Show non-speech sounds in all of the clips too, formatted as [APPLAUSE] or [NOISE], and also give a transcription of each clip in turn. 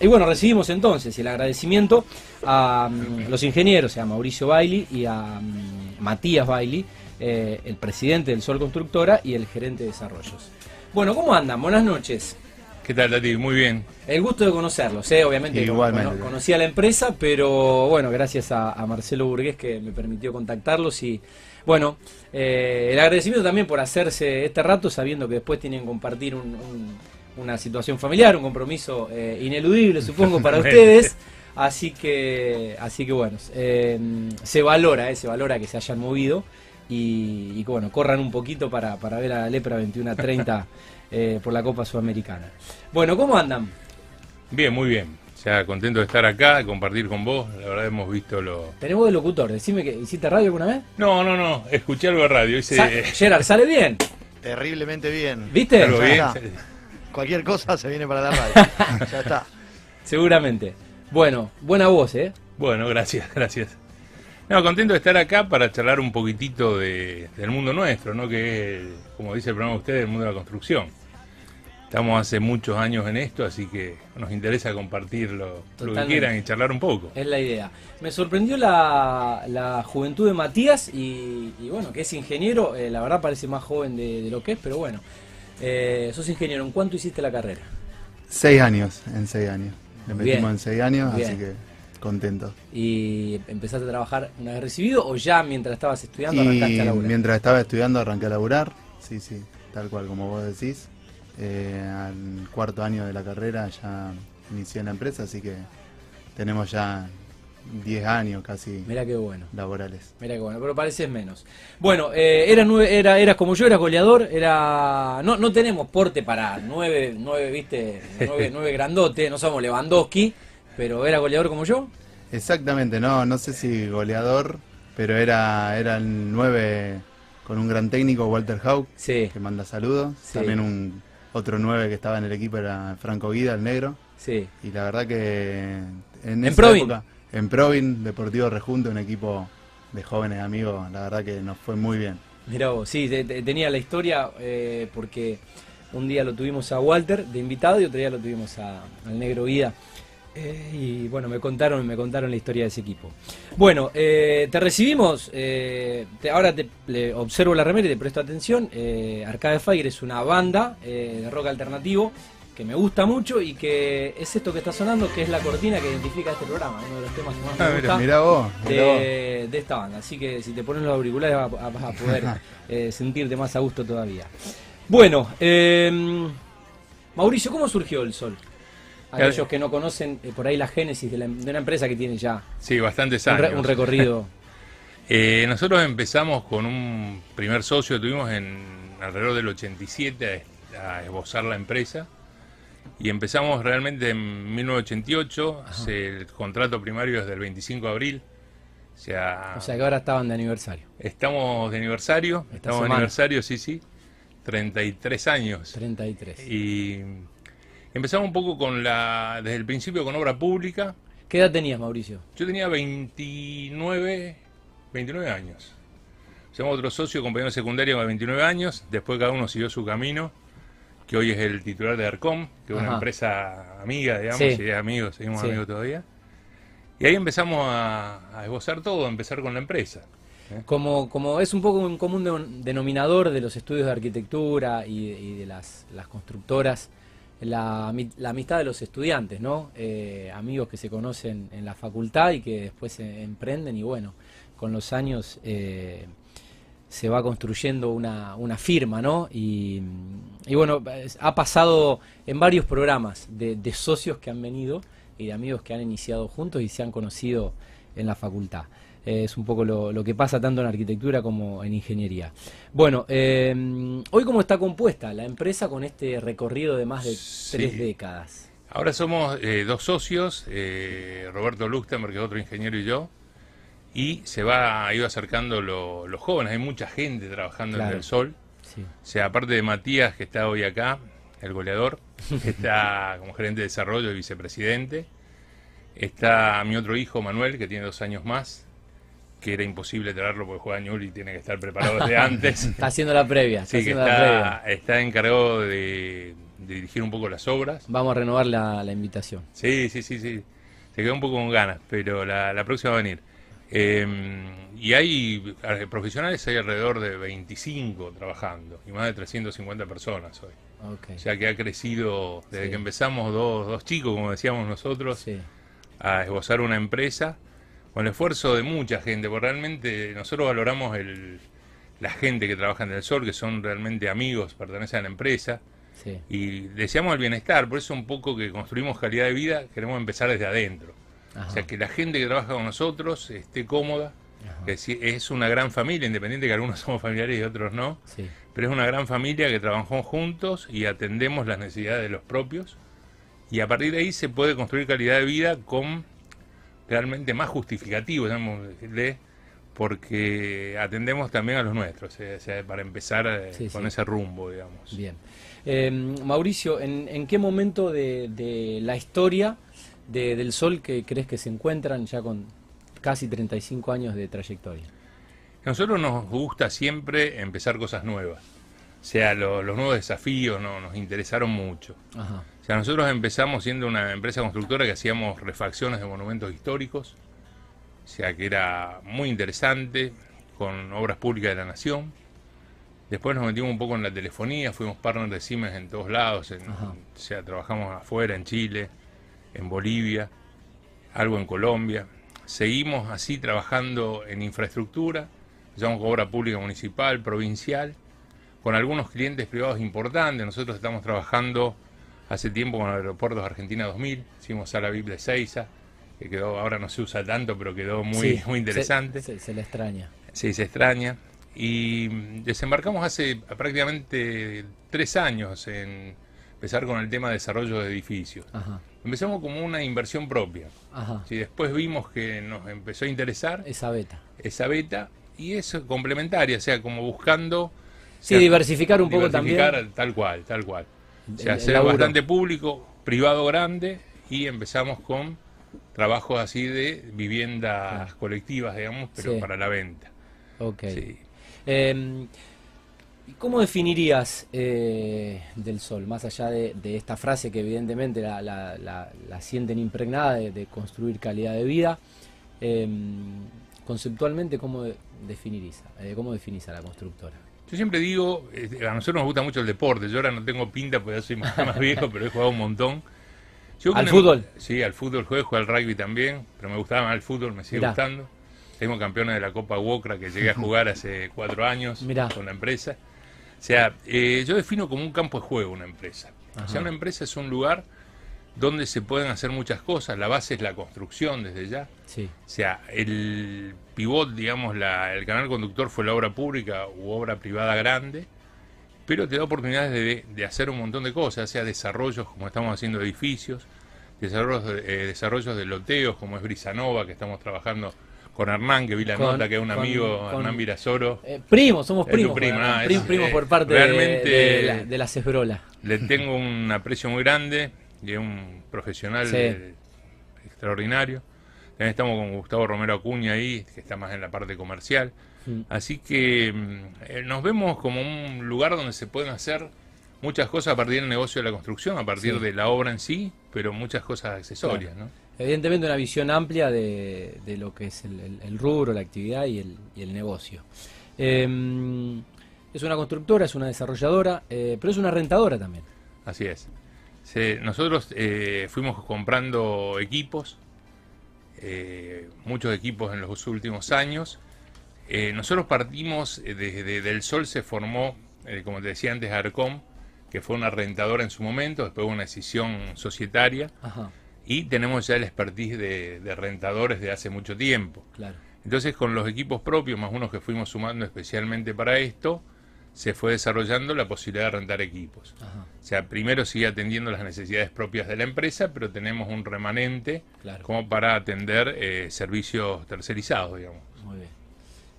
y bueno, recibimos entonces el agradecimiento a mm, los ingenieros, a Mauricio Bailey y a mm, Matías Bailey, eh, el presidente del Sol Constructora y el gerente de desarrollos. Bueno, ¿cómo andan? Buenas noches. ¿Qué tal, Tati? Muy bien. El gusto de conocerlos, ¿eh? obviamente. Igualmente. conocía la empresa, pero bueno, gracias a, Marcelo Burgués que me permitió contactarlos y bueno, eh, el agradecimiento también por hacerse este rato sabiendo que después tienen que compartir una situación familiar, un compromiso eh, ineludible, supongo, para ustedes. Así que, así que bueno, eh, se valora, se valora que se hayan movido y, y bueno, corran un poquito para, para ver a la Lepra 21-30 [LAUGHS] eh, por la Copa Sudamericana. Bueno, ¿cómo andan? Bien, muy bien. Ya contento de estar acá, de compartir con vos. La verdad hemos visto lo... Tenemos de locutor. Decime que hiciste radio alguna vez. No, no, no. Escuché algo de radio. Hice... Gerard, ¿sale bien? Terriblemente bien. ¿Viste? bien. Cualquier cosa se viene para la radio. [LAUGHS] ya está. Seguramente. Bueno, buena voz, ¿eh? Bueno, gracias, [LAUGHS] gracias. No, contento de estar acá para charlar un poquitito de, del mundo nuestro, ¿no? Que es, como dice el programa de ustedes, el mundo de la construcción. Estamos hace muchos años en esto, así que nos interesa compartir lo, que quieran y charlar un poco. Es la idea. Me sorprendió la, juventud de Matías y, bueno, que es ingeniero, eh, la verdad parece más joven de, lo que es, pero bueno. Eh, sos ingeniero, ¿en cuánto hiciste la carrera? Seis años, en seis años. Le metimos en seis años, así que contento. ¿Y empezaste a trabajar una vez recibido o ya mientras estabas estudiando arrancaste a laburar? Mientras estaba estudiando arranqué a laburar, sí, sí, tal cual como vos decís. Eh, al cuarto año de la carrera ya inicié en la empresa, así que tenemos ya 10 años casi Mira qué bueno. laborales. Mira qué bueno, pero pareces menos. Bueno, eh, eras, era, eras como yo, eras goleador, era no, no tenemos porte para nueve, nueve viste, nueve, [LAUGHS] nueve grandote, no somos Lewandowski, pero era goleador como yo. Exactamente, no, no sé si goleador, pero era, era el 9 con un gran técnico, Walter Haug, que manda saludos. También un otro 9 que estaba en el equipo era Franco Guida, el negro. Sí. Y la verdad que en, esa época, en Provin, Deportivo Rejunto, un equipo de jóvenes amigos, la verdad que nos fue muy bien. Mirá vos, sí, tenía la historia eh, porque un día lo tuvimos a Walter de invitado y otro día lo tuvimos a, al negro Guida. Eh, y bueno, me contaron, me contaron la historia de ese equipo. Bueno, eh, te recibimos, ahora te observo la remera y te presto atención. Arcade Fire es una banda de rock alternativo que me gusta mucho y que es esto que está sonando, que es la cortina que identifica este programa, uno de los temas que más me ah, gusta mira, vos, de, esta banda. Así que si te pones los auriculares vas a, poder [LAUGHS] sentirte más a gusto todavía. Bueno, Mauricio, ¿cómo surgió el sol? aquellos que no conocen eh, por ahí la génesis de, una empresa que tiene ya sí, bastantes años. un, recorrido. [LAUGHS] Eh, nosotros empezamos con un primer socio, tuvimos en alrededor del 87 a, esbozar la empresa y empezamos realmente en 1988, el contrato primario es del 25 de abril. O sea, o sea que ahora estaban de aniversario. Estamos de aniversario, estamos de aniversario, sí, sí. 33 años. 33. Y Empezamos un poco con la, desde el principio con obra pública. ¿Qué edad tenías, Mauricio? Yo tenía 29, 29 años. Somos otro socio, compañero de secundaria con 29 años. Después cada uno siguió su camino, que hoy es el titular de Arcom, que es una empresa amiga, digamos, y de amigos, seguimos amigos todavía. Y ahí empezamos a, esbozar todo, a empezar con la empresa. ¿eh? Como, como es un poco un común denominador de los estudios de arquitectura y, de las, las constructoras, la, amistad de los estudiantes, ¿no? Eh, amigos que se conocen en la facultad y que después se emprenden y bueno, con los años eh, se va construyendo una, una firma, ¿no? Y, bueno, ha pasado en varios programas de, de socios que han venido y de amigos que han iniciado juntos y se han conocido en la facultad es un poco lo, que pasa tanto en arquitectura como en ingeniería. Bueno, eh, hoy cómo está compuesta la empresa con este recorrido de más de tres décadas. Ahora somos eh, dos socios, eh, Roberto Luxemburg, que es otro ingeniero, y yo, y se va ha ido acercando los jóvenes, hay mucha gente trabajando en el sol. O sea, aparte de Matías, que está hoy acá, el goleador, que está [LAUGHS] como gerente de desarrollo y vicepresidente. Está mi otro hijo, Manuel, que tiene dos años más, que era imposible traerlo porque juega Ñul y tiene que estar preparado desde [LAUGHS] antes. Está haciendo la previa. Está sí, que está, está, encargado de, dirigir un poco las obras. Vamos a renovar la, invitación. Sí, sí, sí, sí. Se quedó un poco con ganas, pero la, próxima va a venir. Em, y hay profesionales, hay alrededor de 25 trabajando y más de 350 personas hoy. O sea que ha crecido desde que empezamos dos, dos chicos, como decíamos nosotros, a esbozar una empresa con el esfuerzo de mucha gente, porque realmente nosotros valoramos el, la gente que trabaja en el sol, que son realmente amigos, pertenecen a la empresa, y deseamos el bienestar, por eso un poco que construimos calidad de vida, queremos empezar desde adentro. O sea, que la gente que trabaja con nosotros esté cómoda, es una gran familia, independiente que algunos [LAUGHS] somos familiares y otros no, pero es una gran familia que trabajamos juntos y atendemos las necesidades de los propios, y a partir de ahí se puede construir calidad de vida con realmente más justificativo, de porque atendemos también a los nuestros, eh, para empezar eh, con ese rumbo, digamos. Bien. Em, Mauricio, ¿en, qué momento de, la historia del Sol que crees que se encuentran ya con casi 35 años de trayectoria? A nosotros nos gusta siempre empezar cosas nuevas. O sea, los nuevos desafíos no, nos interesaron mucho. O sea, nosotros empezamos siendo una empresa constructora que hacíamos refacciones de monumentos históricos o sea que era muy interesante, con obras públicas de la nación. Después nos metimos un poco en la telefonía, fuimos partners de Siemens en todos lados, o sea, trabajamos afuera, en Chile, en Bolivia, algo en Colombia. Seguimos así trabajando en infraestructura, con obra pública municipal, provincial, con algunos clientes privados importantes. Nosotros estamos trabajando hace tiempo con Aeropuertos Argentina 2000, hicimos Sala VIP de Seiza, que quedó, ahora no se usa tanto, pero quedó muy, muy interesante. Se, le extraña. Sí, se extraña. Y desembarcamos hace prácticamente tres años en empezar con el tema de desarrollo de edificios. Empezamos como una inversión propia. Ajá. después vimos que nos empezó a interesar. Esa beta. Esa beta. Y es complementaria, o sea, como buscando... Sí, diversificar un poco también. Tal cual, tal cual. O sea, ser bastante público, privado grande, y empezamos con trabajos así de viviendas colectivas, digamos, pero para la venta. Ok. ¿Cómo definirías eh, del sol, más allá de, esta frase que evidentemente la, la, sienten impregnada de, construir calidad de vida? Em, conceptualmente, ¿cómo definirías, eh, cómo definís a la constructora? Yo siempre digo, eh, a nosotros nos gusta mucho el deporte, yo ahora no tengo pinta porque soy más, más viejo, pero he jugado un montón. ¿Al fútbol? Sí, al fútbol juego, juego al rugby también, pero me gustaba más el fútbol, me sigue gustando. Tengo campeones de la Copa Wokra que llegué a [LAUGHS] jugar hace cuatro años con la empresa. O sea, eh, yo defino como un campo de juego una empresa. O sea, una empresa es un lugar donde se pueden hacer muchas cosas. La base es la construcción desde ya. Sí. O sea, el pivot, digamos, la, el canal conductor fue la obra pública u obra privada grande pero te da oportunidades de, hacer un montón de cosas, sea desarrollos como estamos haciendo edificios, desarrollos, eh, desarrollos de loteos como es Brisanova, que estamos trabajando con Hernán, que vi la nota, que es un amigo, Hernán Virasoro. Eh, primos, somos primos. Ah, primos por parte de, la, Cesbrola. Le tengo un aprecio muy grande y es un profesional extraordinario. También estamos con Gustavo Romero Acuña ahí, que está más en la parte comercial. Así que mm, eh, nos vemos como un lugar donde se pueden hacer muchas cosas a partir del negocio de la construcción, a partir de la obra en sí, pero muchas cosas accesorias. ¿no? Evidentemente una visión amplia de, lo que es el, rubro, la actividad y el, negocio. Em, es una constructora, es una desarrolladora, eh, pero es una rentadora también. Así es. nosotros eh, fuimos comprando equipos, muchos equipos en los últimos años, eh, nosotros partimos desde eh, del Sol, se formó, eh, como te decía antes, Arcom, que fue una rentadora en su momento, después una decisión societaria, y tenemos ya el expertise de, rentadores de hace mucho tiempo. Entonces, con los equipos propios, más unos que fuimos sumando especialmente para esto, se fue desarrollando la posibilidad de rentar equipos. O sea, primero sigue atendiendo las necesidades propias de la empresa, pero tenemos un remanente como para atender servicios tercerizados, digamos. Muy bien.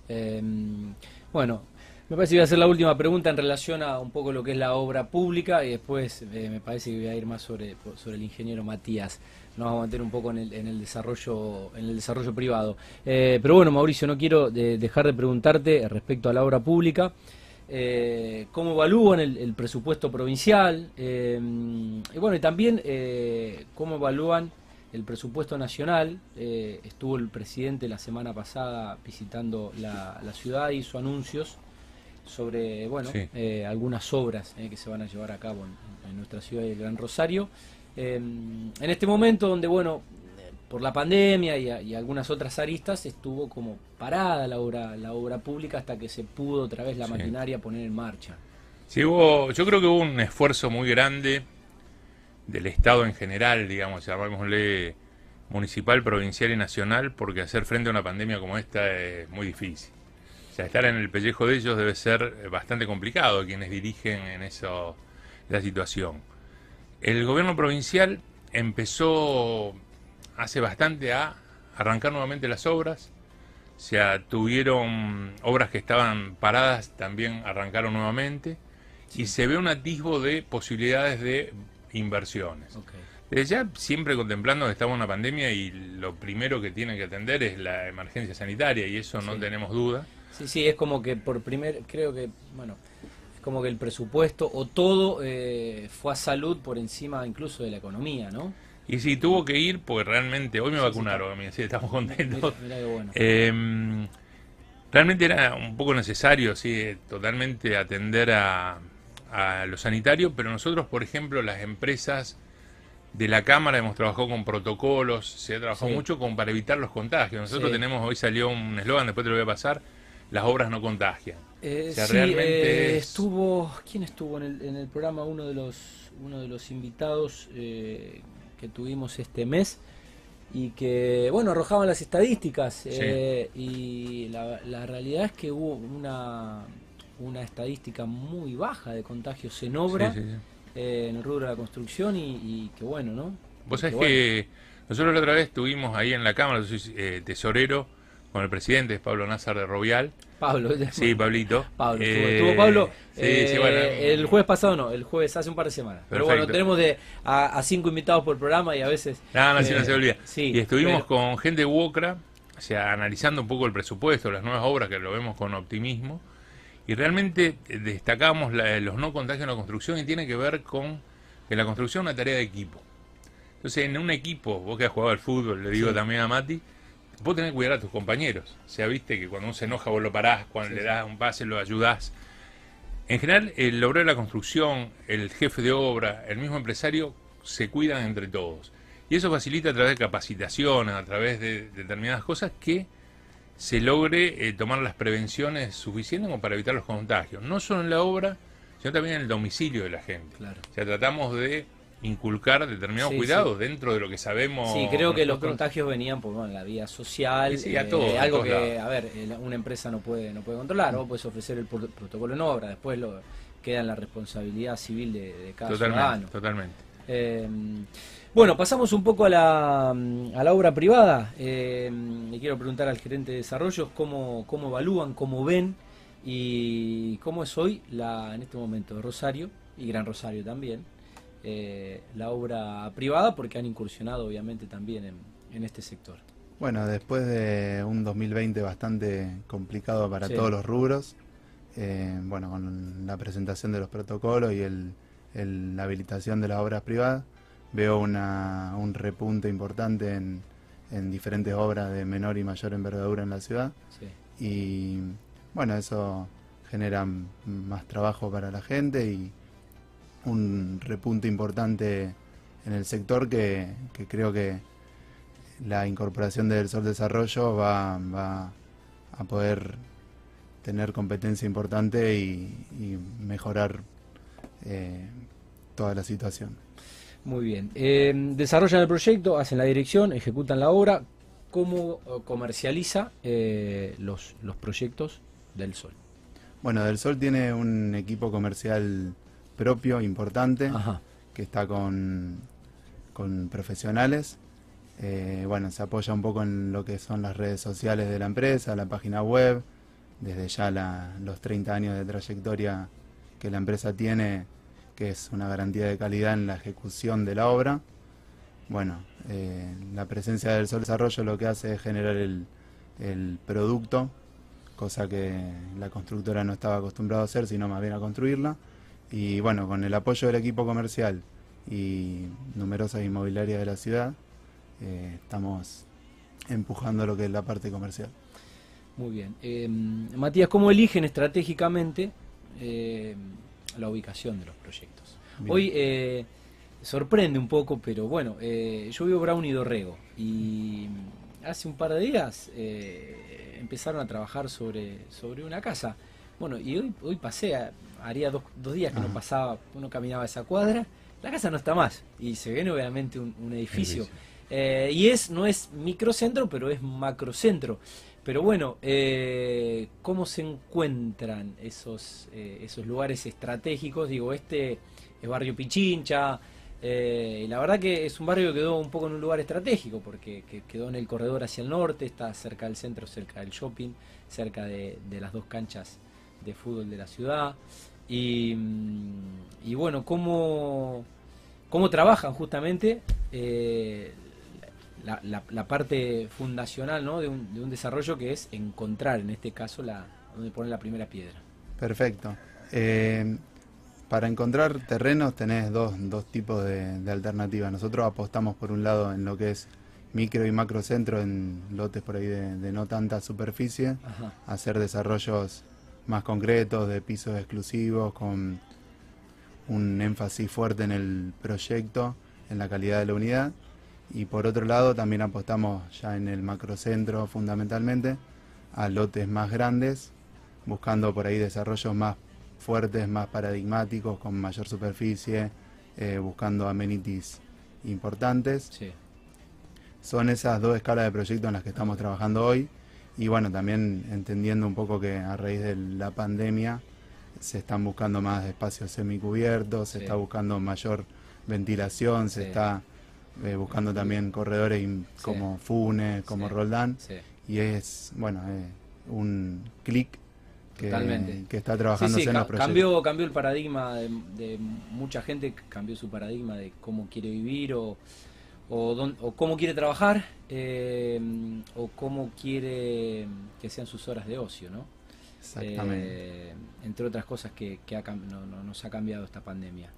Em, bueno, me parece que voy a hacer la última pregunta en relación a un poco lo que es la obra pública y después eh, me parece que voy a ir más sobre, sobre el ingeniero Matías. Nos vamos a meter un poco en el, en el desarrollo en el desarrollo privado. Eh, pero bueno, Mauricio, no quiero dejar de preguntarte respecto a la obra pública. eh, cómo evalúan el, presupuesto provincial eh, y bueno, y también cómo evalúan el presupuesto nacional. estuvo el presidente la semana pasada visitando la, ciudad, hizo anuncios sobre bueno algunas obras que se van a llevar a cabo en, nuestra ciudad del Gran Rosario. En este momento donde bueno por la pandemia y, algunas otras aristas estuvo como parada la obra la obra pública hasta que se pudo otra vez la maquinaria poner en marcha. Sí, hubo, yo creo que hubo un esfuerzo muy grande del Estado en general, digamos, llamémosle municipal, provincial y nacional, porque hacer frente a una pandemia como esta es muy difícil. O sea, estar en el pellejo de ellos debe ser bastante complicado, quienes dirigen en eso la situación. El gobierno provincial empezó hace bastante a arrancar nuevamente las obras. O sea, tuvieron obras que estaban paradas, también arrancaron nuevamente. Y se ve un atisbo de posibilidades de inversiones. Desde ya siempre contemplando que estamos en una pandemia y lo primero que tienen que atender es la emergencia sanitaria y eso no tenemos duda. Sí, sí, es como que por primer, creo que, bueno, como que el presupuesto o todo eh, fue a salud por encima incluso de la economía, ¿no? Y sí, tuvo que ir porque realmente, hoy me vacunaron, sí, estamos contentos. Em, realmente era un poco necesario, sí, totalmente atender a, a lo sanitario, pero nosotros, por ejemplo, las empresas de la Cámara hemos trabajado con protocolos, se ha trabajado mucho con, para evitar los contagios. Nosotros tenemos, hoy salió un eslogan, después te lo voy a pasar, las obras no contagian. Eh, sí, eh, estuvo, ¿quién estuvo en el, en el programa? Uno de los, uno de los invitados eh, que tuvimos este mes y que, bueno, arrojaban las estadísticas eh, y la, realidad es que hubo una, una estadística muy baja de contagios en obra eh, en el rubro de la construcción y, que bueno, ¿no? Vos sabés que, nosotros la otra vez estuvimos ahí en la Cámara, soy tesorero con el presidente, Pablo Nazar de Rovial, Pablo. Sí, Pablito. Pablo, estuvo, eh, Pablo. Eh, el jueves pasado no, el jueves hace un par de semanas. Pero bueno, tenemos de a, cinco invitados por programa y a veces. Nada, no, no se olvida. y estuvimos con gente de Wokra, o sea, analizando un poco el presupuesto, las nuevas obras que lo vemos con optimismo. Y realmente destacamos los no contagios en la construcción y tiene que ver con que la construcción es una tarea de equipo. Entonces, en un equipo, vos que has jugado al fútbol, le digo también a Mati, vos tenés que cuidar a tus compañeros. O sea, viste que cuando uno se enoja vos lo parás, cuando le das un pase lo ayudás. En general, el obrero de la construcción, el jefe de obra, el mismo empresario, se cuidan entre todos. Y eso facilita a través de capacitaciones, a través de determinadas cosas que se logre eh, tomar las prevenciones suficientes como para evitar los contagios. No solo en la obra, sino también en el domicilio de la gente. Claro. O sea, tratamos de inculcar determinados cuidados dentro de lo que sabemos. Sí, creo que los contagios venían por la vía social, sí, a eh, algo que, a ver, eh, una empresa no puede no puede controlar, vos puedes ofrecer el protocolo en obra, después lo queda en la responsabilidad civil de, cada ciudadano. Totalmente. Eh, bueno, pasamos un poco a la, a la obra privada. Eh, le quiero preguntar al gerente de desarrollo cómo, cómo evalúan, cómo ven y cómo es hoy la en este momento Rosario y Gran Rosario también eh, la obra privada porque han incursionado obviamente también en, este sector. Bueno, después de un 2020 bastante complicado para todos los rubros, eh, bueno, con la presentación de los protocolos y el, la habilitación de las obras privadas, veo una, un repunte importante en, en, diferentes obras de menor y mayor envergadura en la ciudad. Y bueno, eso genera más trabajo para la gente y, un repunte importante en el sector que, creo que la incorporación del Sol Desarrollo va, va a poder tener competencia importante y, mejorar eh, toda la situación. Muy bien. Eh, desarrollan el proyecto, hacen la dirección, ejecutan la obra. ¿Cómo comercializa eh, los, los proyectos del Sol? Bueno, Del Sol tiene un equipo comercial propio, importante, que está con, con profesionales. Eh, bueno, se apoya un poco en lo que son las redes sociales de la empresa, la página web, desde ya los 30 años de trayectoria que la empresa tiene, que es una garantía de calidad en la ejecución de la obra. Bueno, eh, la presencia del Sol Desarrollo lo que hace es generar el, el producto cosa que la constructora no estaba acostumbrada a hacer, sino más bien a construirla. Y bueno, con el apoyo del equipo comercial y numerosas inmobiliarias de la ciudad, eh, estamos empujando lo que es la parte comercial. Muy bien. Eh, Matías, ¿cómo eligen estratégicamente eh, la ubicación de los proyectos? Hoy sorprende un poco, pero bueno, yo vivo Brown y Dorrego y hace un par de días empezaron a trabajar sobre, sobre una casa. Bueno, y hoy, hoy pasé, haría dos, días que no pasaba, uno caminaba esa cuadra, la casa no está más y se ve obviamente un, edificio. Eh, y es no es microcentro, pero es macrocentro. Pero bueno, eh, ¿cómo se encuentran esos, eh, esos lugares estratégicos? Digo, este es barrio Pichincha, y la verdad que es un barrio que quedó un poco en un lugar estratégico, porque quedó en el corredor hacia el norte, está cerca del centro, cerca del shopping, cerca de, de las dos canchas de fútbol de la ciudad. Y, bueno, cómo, cómo trabajan justamente eh, la, parte fundacional ¿no? de, un, de, un, desarrollo que es encontrar, en este caso, la, donde poner la primera piedra. Perfecto. Eh, para encontrar terrenos tenés dos, dos tipos de, alternativas. Nosotros apostamos por un lado en lo que es micro y macro centro en lotes por ahí de, no tanta superficie, hacer desarrollos más concretos, de pisos exclusivos, con un énfasis fuerte en el proyecto, en la calidad de la unidad. Y por otro lado, también apostamos ya en el macrocentro fundamentalmente a lotes más grandes, buscando por ahí desarrollos más fuertes, más paradigmáticos, con mayor superficie, eh, buscando amenities importantes. Son esas dos escalas de proyectos en las que estamos trabajando hoy y bueno, también entendiendo un poco que a raíz de la pandemia se están buscando más espacios semicubiertos, se está buscando mayor ventilación, se está eh, buscando también corredores como Funes, como Roldán, y es, bueno, eh, un clic que, que, está trabajando en los proyectos. Cambió, cambió el paradigma de, de mucha gente, cambió su paradigma de cómo quiere vivir o o, cómo quiere trabajar eh, o cómo quiere que sean sus horas de ocio, ¿no? Exactamente. Eh, entre otras cosas que, nos ha cambiado esta pandemia.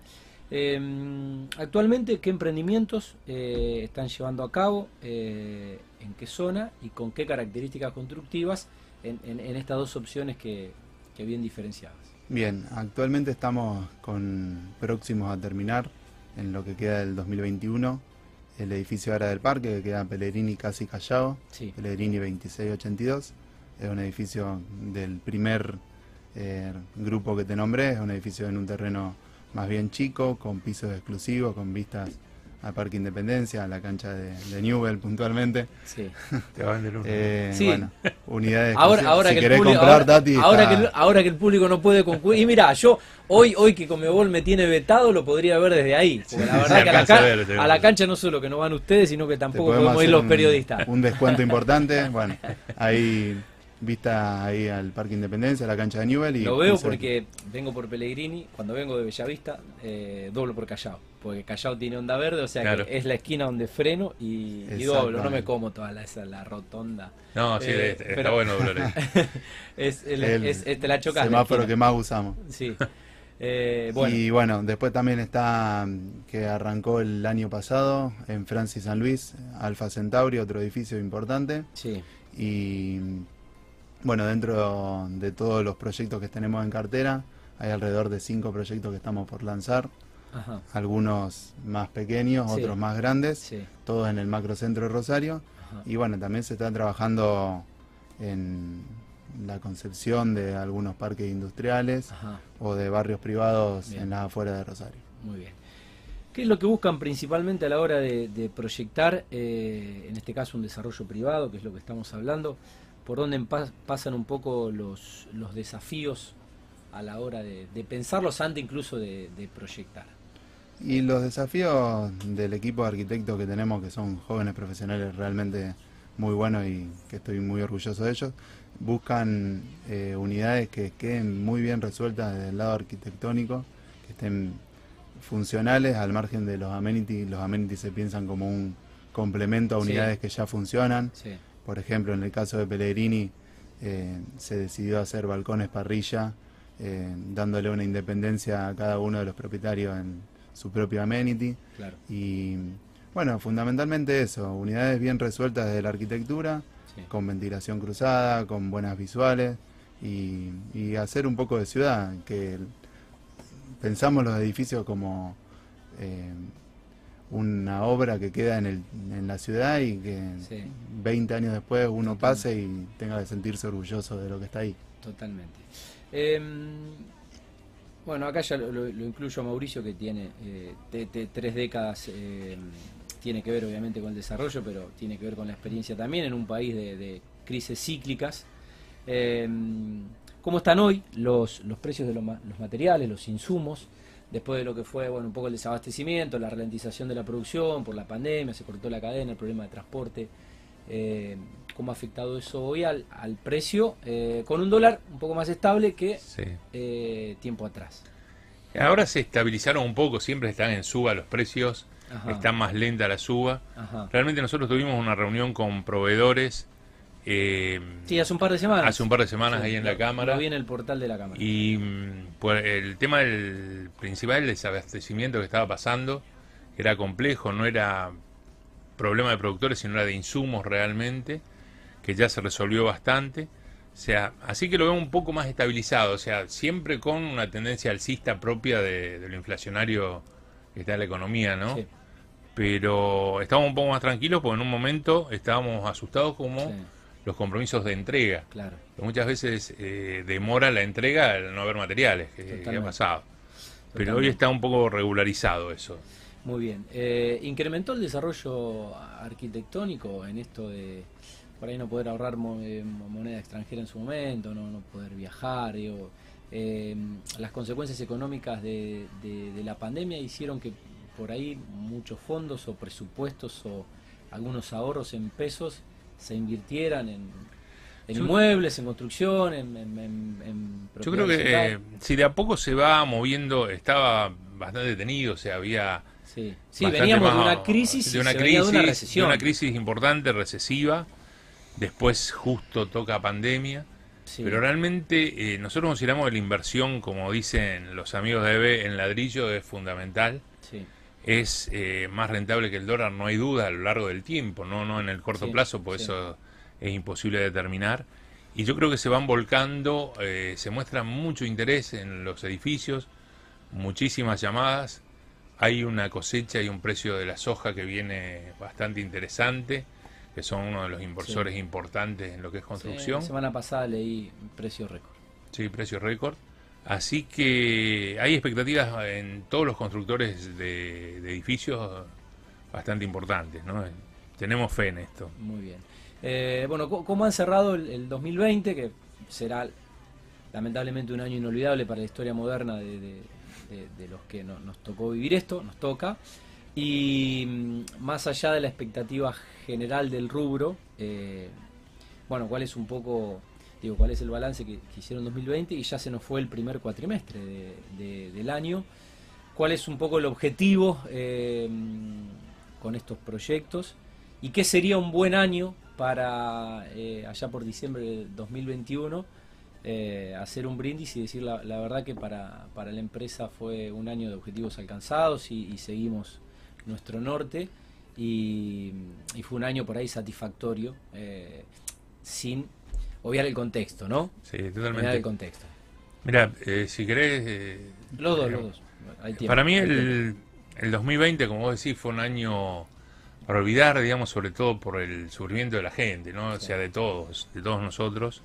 Eh, actualmente, ¿qué emprendimientos están llevando a cabo? ¿En qué zona y con qué características constructivas en, estas dos opciones que, que bien diferenciadas? Bien, actualmente estamos con próximos a terminar en lo que queda del 2021 el edificio ahora del parque, que queda Pellegrini casi Callao, Pellegrini 2682. Es un edificio del primer eh, grupo que te nombré, es un edificio en un terreno más bien chico, con pisos exclusivos, con vistas al Parque Independencia, a la cancha de, Newell puntualmente. Sí. Te va a vender eh, Bueno, unidades. Ahora, ahora, que el público, ahora, que el, público no puede concluir. Y mira, yo hoy hoy que Comebol me tiene vetado, lo podría ver desde ahí. Porque la verdad que a la, cancha no solo que no van ustedes, sino que tampoco podemos ir los periodistas. Un descuento importante. Bueno, ahí vista ahí al Parque Independencia, a la cancha de Newell. Y Lo veo porque vengo por Pellegrini, cuando vengo de Bellavista, eh, doblo por Callao, porque Callao tiene onda verde, o sea que es la esquina donde freno y, doblo, no me como toda la, esa, la rotonda. No, sí, eh, está bueno doblar [LAUGHS] es, el, es, te la chocas. El semáforo que más usamos. Sí. [LAUGHS] Eh, bueno. Y bueno, después también está que arrancó el año pasado en Francis San Luis, Alfa Centauri, otro edificio importante. Sí. Y bueno, dentro de todos los proyectos que tenemos en cartera, hay alrededor de cinco proyectos que estamos por lanzar. Algunos más pequeños, otros más grandes, todos en el macrocentro de Rosario. Y bueno, también se está trabajando en la concepción de algunos parques industriales o de barrios privados en las afueras de Rosario. Muy bien. ¿Qué es lo que buscan principalmente a la hora de, proyectar, eh, en este caso un desarrollo privado, que es lo que estamos hablando? Por dónde pasan un poco los, los desafíos a la hora de, pensarlos antes incluso de, proyectar. Y los desafíos del equipo de arquitectos que tenemos, que son jóvenes profesionales realmente muy buenos y que estoy muy orgulloso de ellos, buscan eh, unidades que queden muy bien resueltas desde el lado arquitectónico, que estén funcionales al margen de los amenities. Los amenities se piensan como un complemento a unidades que ya funcionan. Por ejemplo, en el caso de Pellegrini, eh, se decidió hacer balcones parrilla, eh, dándole una independencia a cada uno de los propietarios en su propio amenity. Y bueno, fundamentalmente eso, unidades bien resueltas desde la arquitectura, con ventilación cruzada, con buenas visuales y, hacer un poco de ciudad, que pensamos los edificios como eh, una obra que queda en, el, en la ciudad y que 20 años después uno pase y tenga que sentirse orgulloso de lo que está ahí. Totalmente. Em, bueno, acá ya lo, incluyo a Mauricio que tiene eh, tres décadas, em, tiene que ver obviamente con el desarrollo, pero tiene que ver con la experiencia también en un país de, crisis cíclicas. Em, ¿Cómo están hoy los, los precios de los materiales, los insumos? Después de lo que fue bueno un poco el desabastecimiento, la ralentización de la producción por la pandemia, se cortó la cadena, el problema de transporte, eh, cómo ha afectado eso hoy al, al precio, eh, con un dólar un poco más estable que eh, tiempo atrás. Ahora se estabilizaron un poco, siempre están en suba los precios, están más lenta la suba. Realmente nosotros tuvimos una reunión con proveedores eh, sí, hace un par de semanas. Hace un par de semanas ahí en la Cámara. Lo vi en el portal de la Cámara. Y mm, pues, el tema del principal, el desabastecimiento que estaba pasando, era complejo, no era problema de productores, sino era de insumos realmente, que ya se resolvió bastante. O sea, así que lo veo un poco más estabilizado, o sea, siempre con una tendencia alcista propia de, lo inflacionario que está en la economía, ¿no? Pero estamos un poco más tranquilos porque en un momento estábamos asustados como los compromisos de entrega. Claro. muchas veces eh, demora la entrega al no haber materiales, que, ha pasado. Pero hoy está un poco regularizado eso. Muy bien. Eh, ¿Incrementó el desarrollo arquitectónico en esto de por ahí no poder ahorrar eh, moneda extranjera en su momento, no, no poder viajar? Digo, las consecuencias económicas de, de la pandemia hicieron que por ahí muchos fondos o presupuestos o algunos ahorros en pesos se invirtieran en, inmuebles, en construcción, en, Yo creo que eh, si de a poco se va moviendo, estaba bastante detenido, o sea, había... Sí, veníamos de una crisis, de una crisis, de una, recesión. una crisis importante, recesiva, después justo toca pandemia, pero realmente eh, nosotros consideramos que la inversión, como dicen los amigos de EBE, en ladrillo es fundamental. Sí es eh, más rentable que el dólar, no hay duda, a lo largo del tiempo, no, no en el corto plazo, pues eso es imposible determinar. Y yo creo que se van volcando, eh, se muestra mucho interés en los edificios, muchísimas llamadas, hay una cosecha y un precio de la soja que viene bastante interesante, que son uno de los inversores importantes en lo que es construcción. la semana pasada leí precio récord. Sí, precio récord. Así que hay expectativas en todos los constructores de, edificios bastante importantes, ¿no? Tenemos fe en esto. Muy bien. Eh, bueno, ¿cómo han cerrado el, 2020? Que será lamentablemente un año inolvidable para la historia moderna de, los que nos tocó vivir esto, nos toca. Y mm, más allá de la expectativa general del rubro, eh, bueno, ¿cuál es un poco digo, cuál es el balance que, hicieron en 2020 y ya se nos fue el primer cuatrimestre del año. ¿Cuál es un poco el objetivo eh, con estos proyectos? ¿Y qué sería un buen año para eh, allá por diciembre de 2021 eh, hacer un brindis y decir la, verdad que para, la empresa fue un año de objetivos alcanzados y, seguimos nuestro norte y, fue un año por ahí satisfactorio sin obviar el contexto, ¿no? Sí, totalmente. Obviar el contexto. Mira, eh, si querés... Eh, los dos, los dos. para mí el, el 2020, como vos decís, fue un año para olvidar, digamos, sobre todo por el sufrimiento de la gente, ¿no? O sea, de todos, de todos nosotros.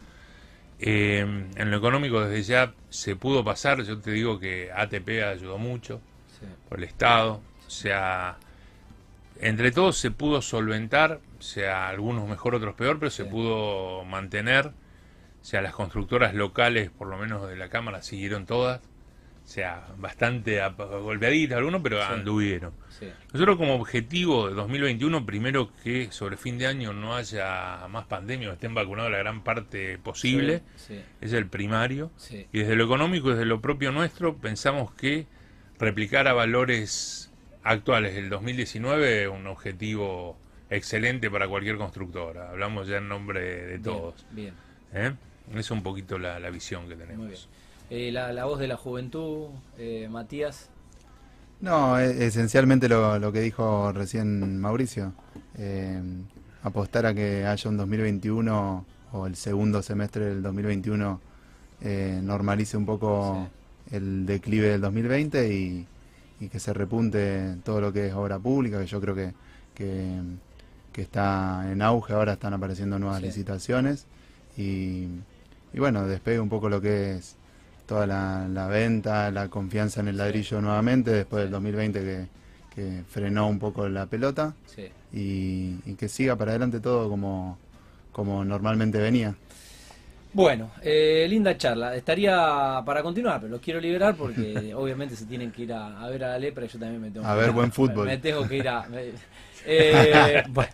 Eh, en lo económico desde ya se pudo pasar, yo te digo que ATP ayudó mucho por el Estado, o sea, entre todos se pudo solventar, sea algunos mejor, otros peor, pero se pudo mantener. O sea, las constructoras locales, por lo menos de la Cámara, siguieron todas. O sea, bastante golpeaditas algunos, pero anduvieron. Nosotros como objetivo de 2021, primero que sobre fin de año no haya más pandemia, estén vacunados la gran parte posible, es el primario. Y desde lo económico, desde lo propio nuestro, pensamos que replicar a valores actuales el 2019 un objetivo excelente para cualquier constructora. Hablamos ya en nombre de todos. Bien, ¿Eh? Esa es un poquito la, visión que tenemos. Eh, la, voz de la juventud, eh, Matías. No, e, esencialmente lo, que dijo recién Mauricio. apostar a que haya un 2021 o el segundo semestre del 2021 normalice un poco el declive del 2020 y, que se repunte todo lo que es obra pública, que yo creo que, que, está en auge, ahora están apareciendo nuevas licitaciones y, bueno, despegue un poco lo que es toda la, venta, la confianza en el ladrillo nuevamente después del 2020 que, que frenó un poco la pelota y, y, que siga para adelante todo como, como normalmente venía. Bueno, eh, linda charla. Estaría para continuar, pero los quiero liberar porque [LAUGHS] obviamente se tienen que ir a, ver a la lepra y yo también me tengo a ver buen [LAUGHS] fútbol. Me, tengo que ir a. Eh, [LAUGHS] bueno,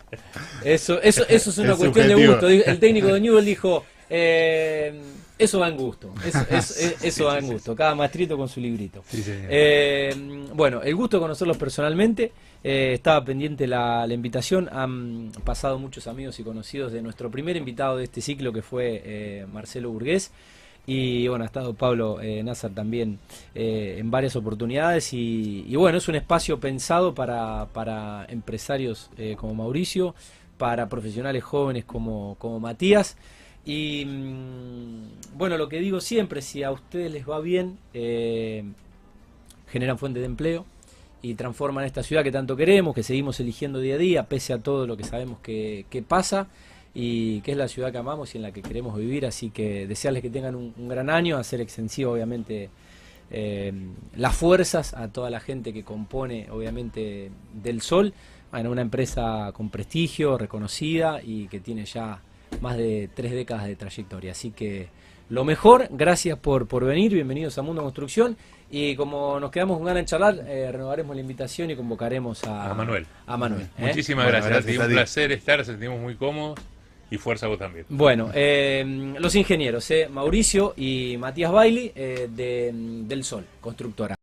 eso, eso, eso es una cuestión de gusto. El técnico de Newell dijo. Eh, eso va en gusto, eso, [LAUGHS] va en gusto, cada maestrito con su librito. Eh, bueno, el gusto de conocerlos personalmente, eh, estaba pendiente la, invitación, han pasado muchos amigos y conocidos de nuestro primer invitado de este ciclo que fue Marcelo Burgués. Y bueno, ha estado Pablo Nazar también en varias oportunidades. Y, bueno, es un espacio pensado para, para empresarios como Mauricio, para profesionales jóvenes como, como Matías. Y mm, bueno, lo que digo siempre, si a ustedes les va bien, eh, generan fuente de empleo y transforman esta ciudad que tanto queremos, que seguimos eligiendo día a día, pese a todo lo que sabemos que, pasa y que es la ciudad que amamos y en la que queremos vivir. Así que desearles que tengan un, gran año, hacer extensivo, obviamente, eh, las fuerzas a toda la gente que compone, obviamente, del Sol. Bueno, una empresa con prestigio, reconocida y que tiene ya más de tres décadas de trayectoria. Así que lo mejor, gracias por, por venir, bienvenidos a Mundo Construcción. Y como nos quedamos con ganas de charlar, eh, renovaremos la invitación y convocaremos a, Manuel. A Manuel ¿eh? Muchísimas gracias, un placer estar, sentimos muy cómodos y fuerza vos también. Bueno, eh, los ingenieros, Mauricio y Matías Bailey de, del Sol, constructora.